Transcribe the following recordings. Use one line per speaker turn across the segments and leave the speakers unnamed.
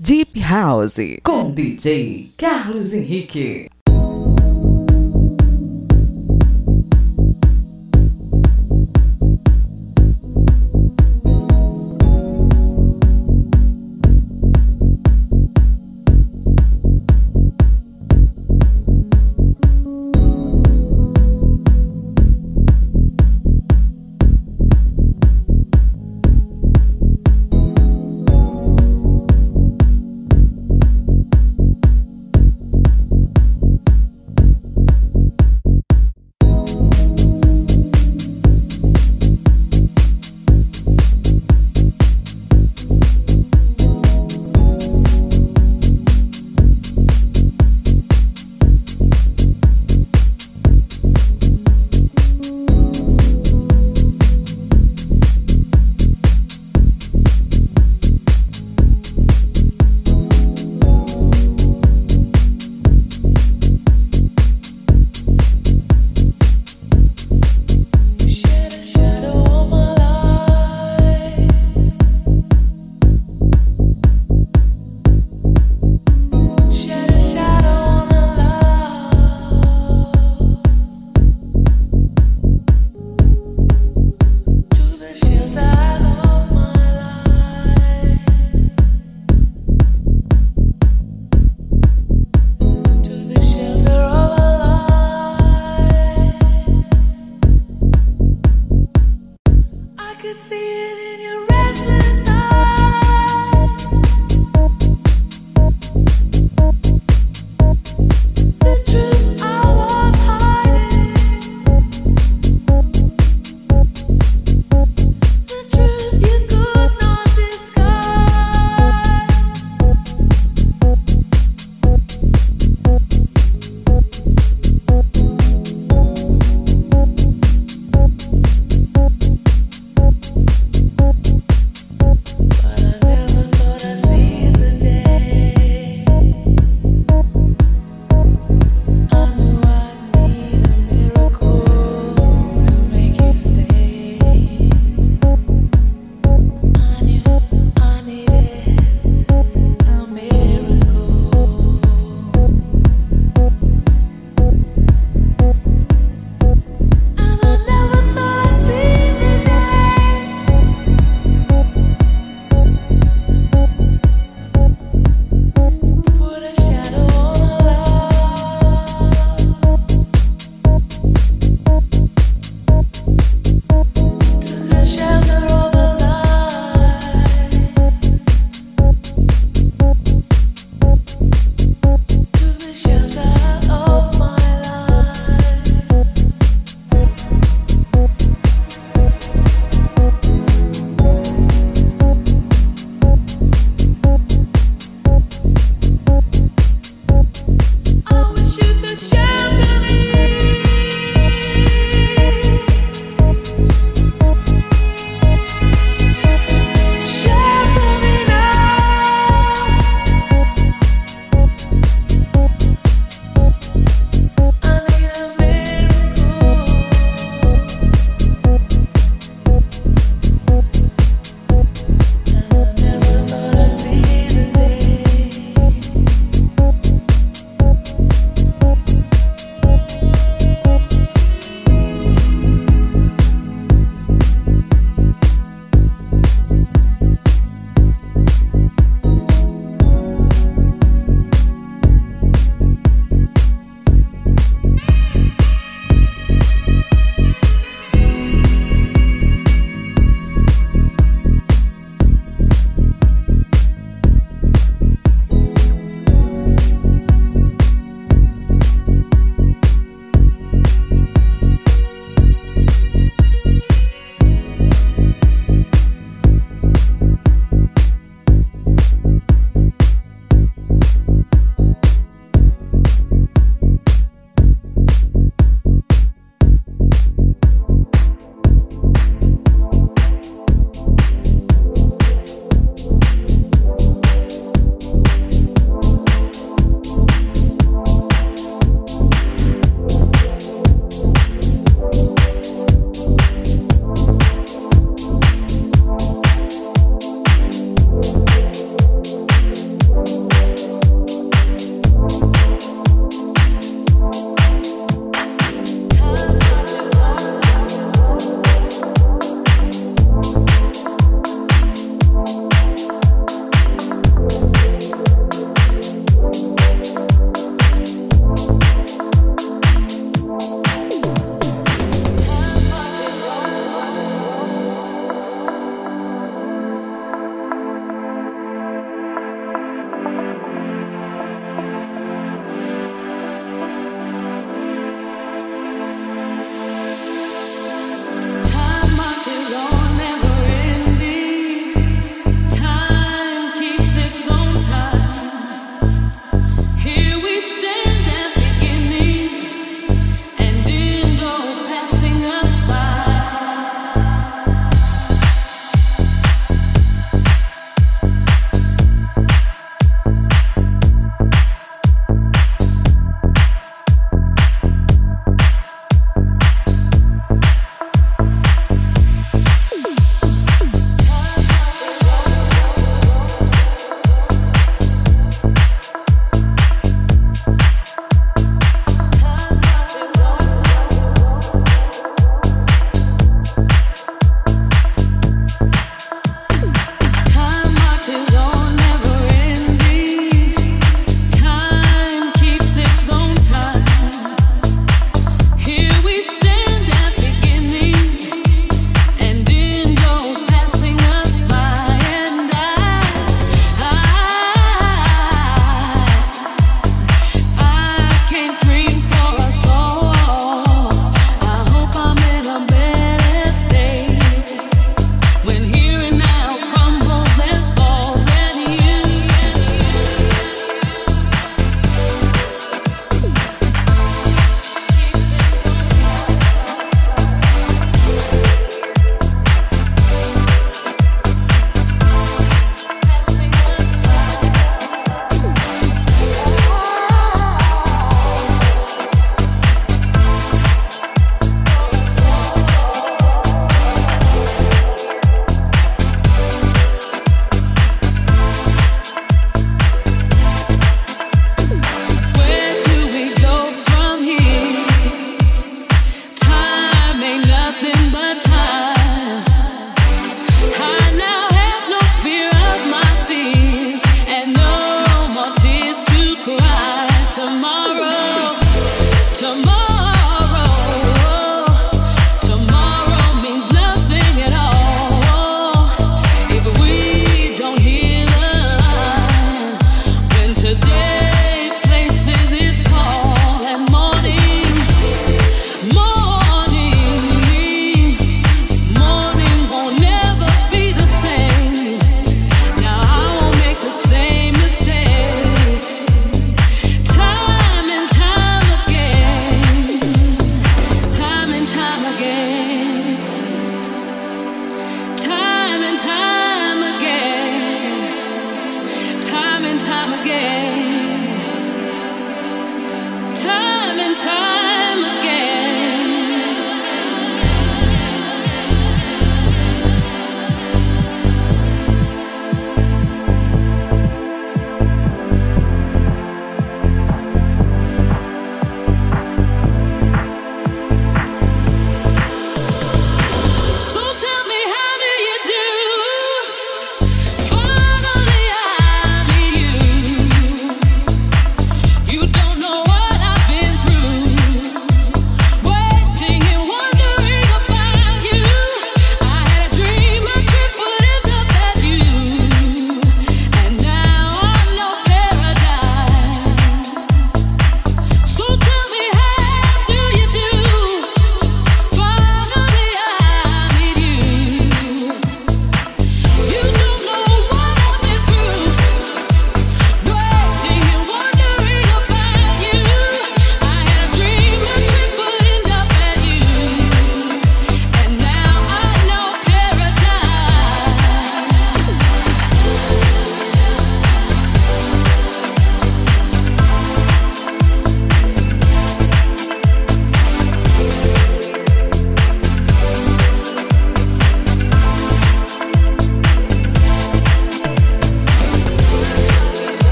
Deep House com DJ Carlos Henrique.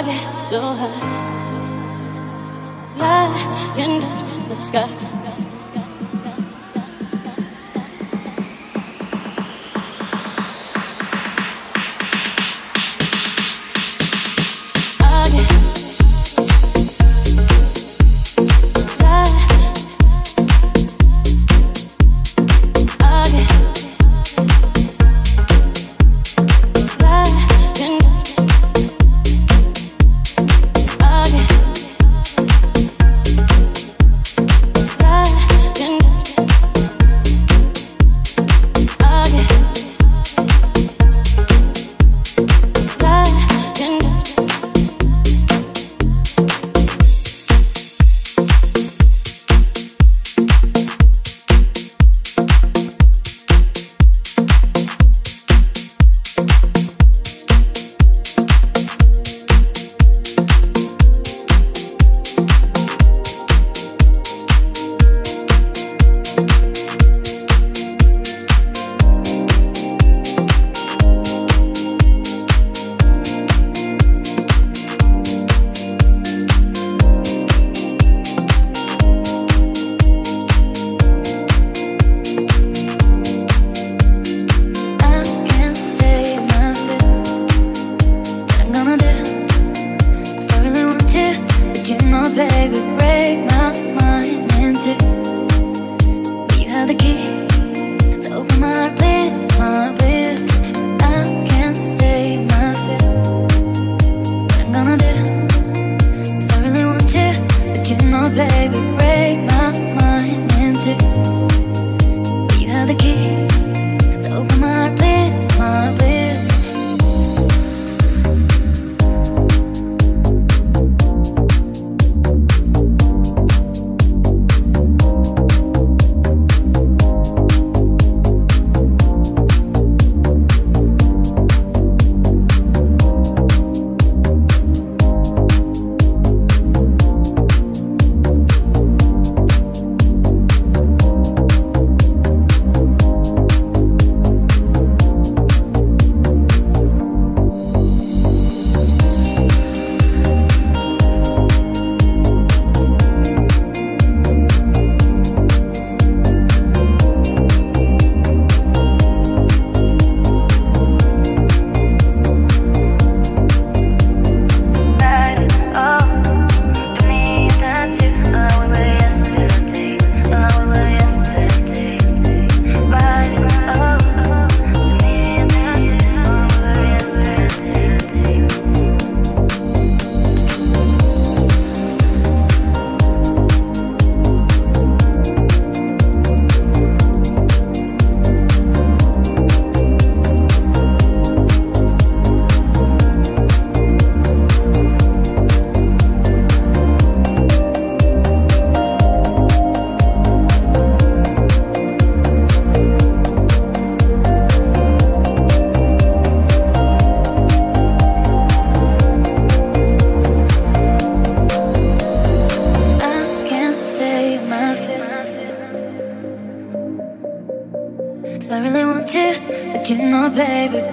I get so high, I end up in the sky.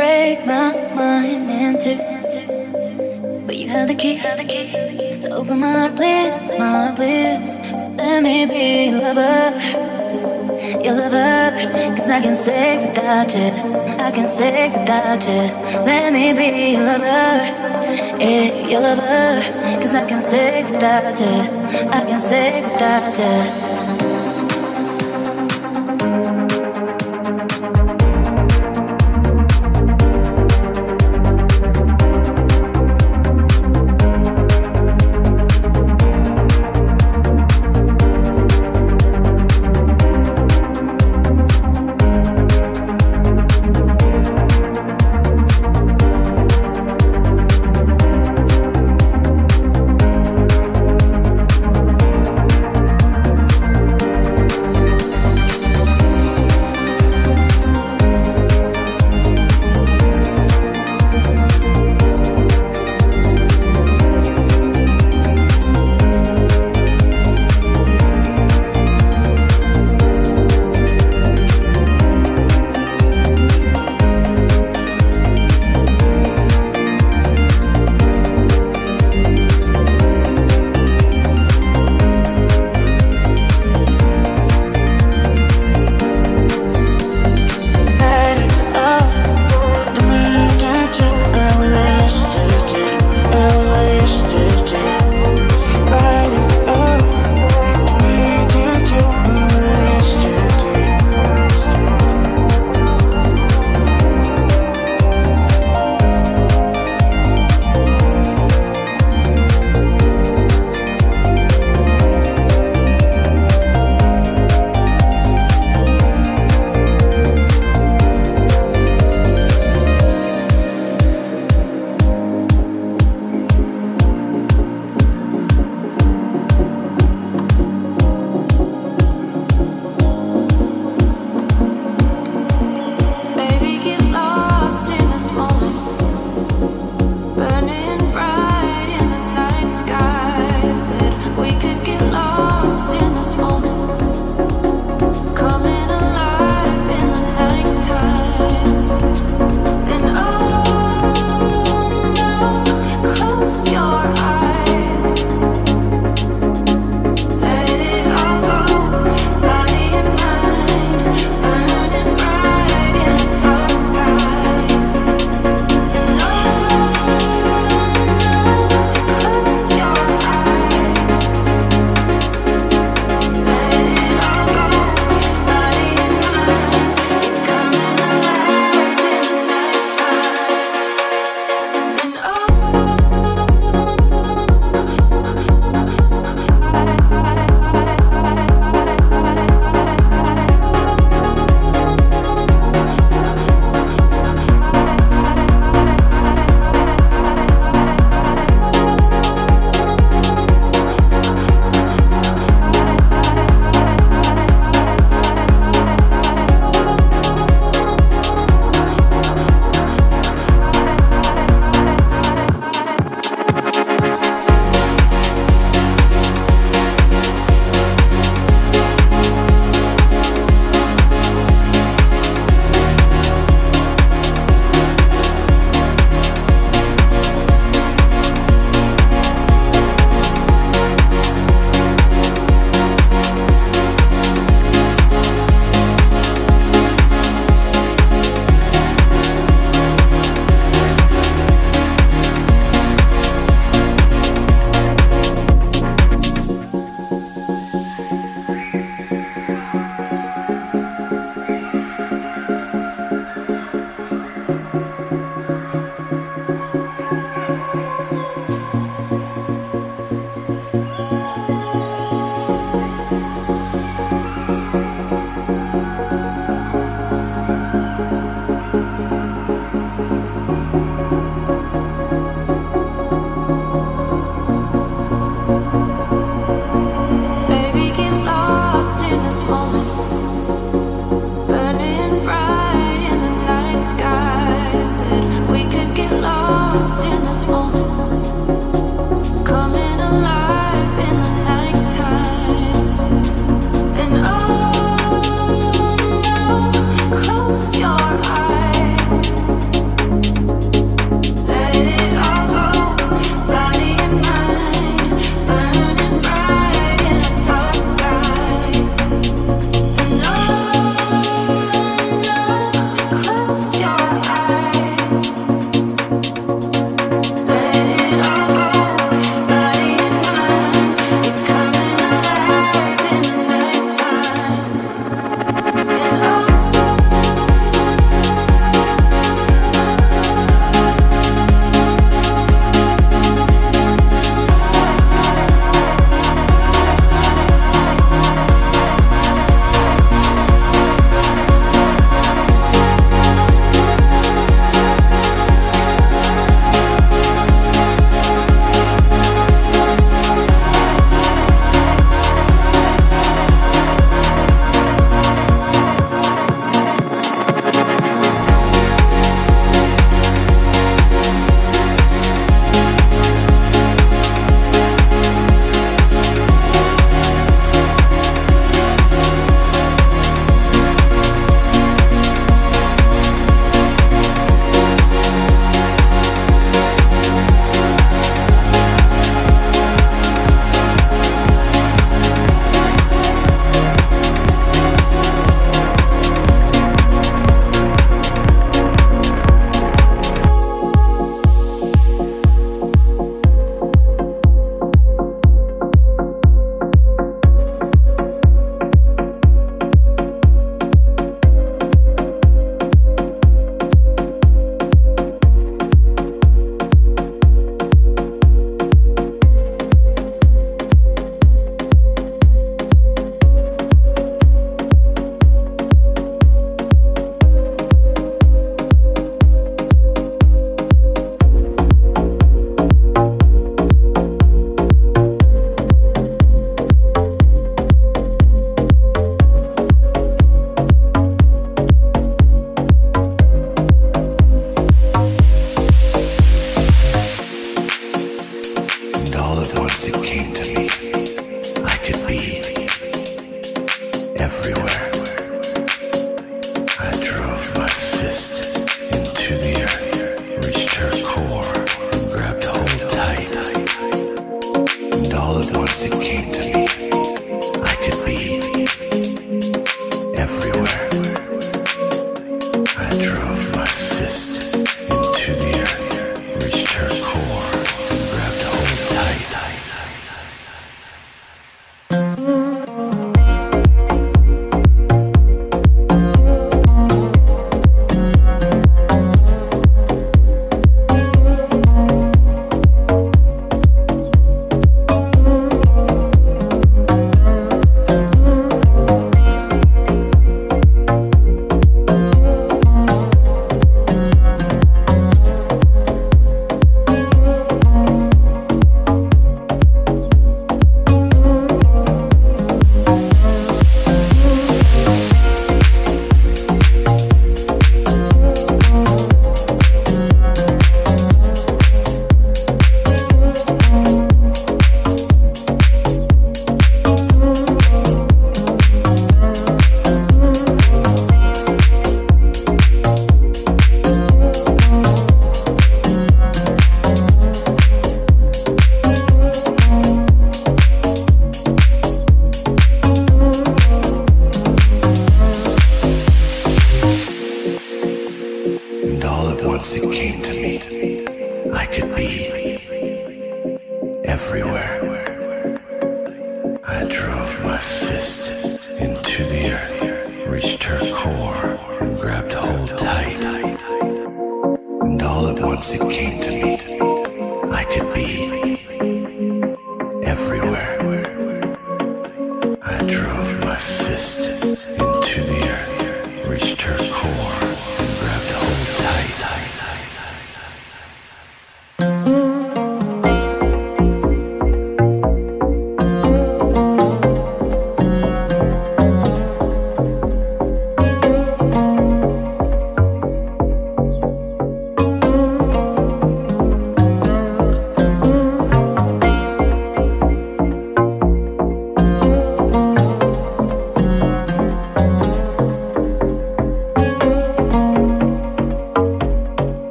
break my mind in two. But you have the key to open my bliss, my bliss. Let me be lover, your lover. Cause I can stay without you, I can stay without you. Let me be lover, yeah, your lover. Cause I can stay without you, I can stay without you.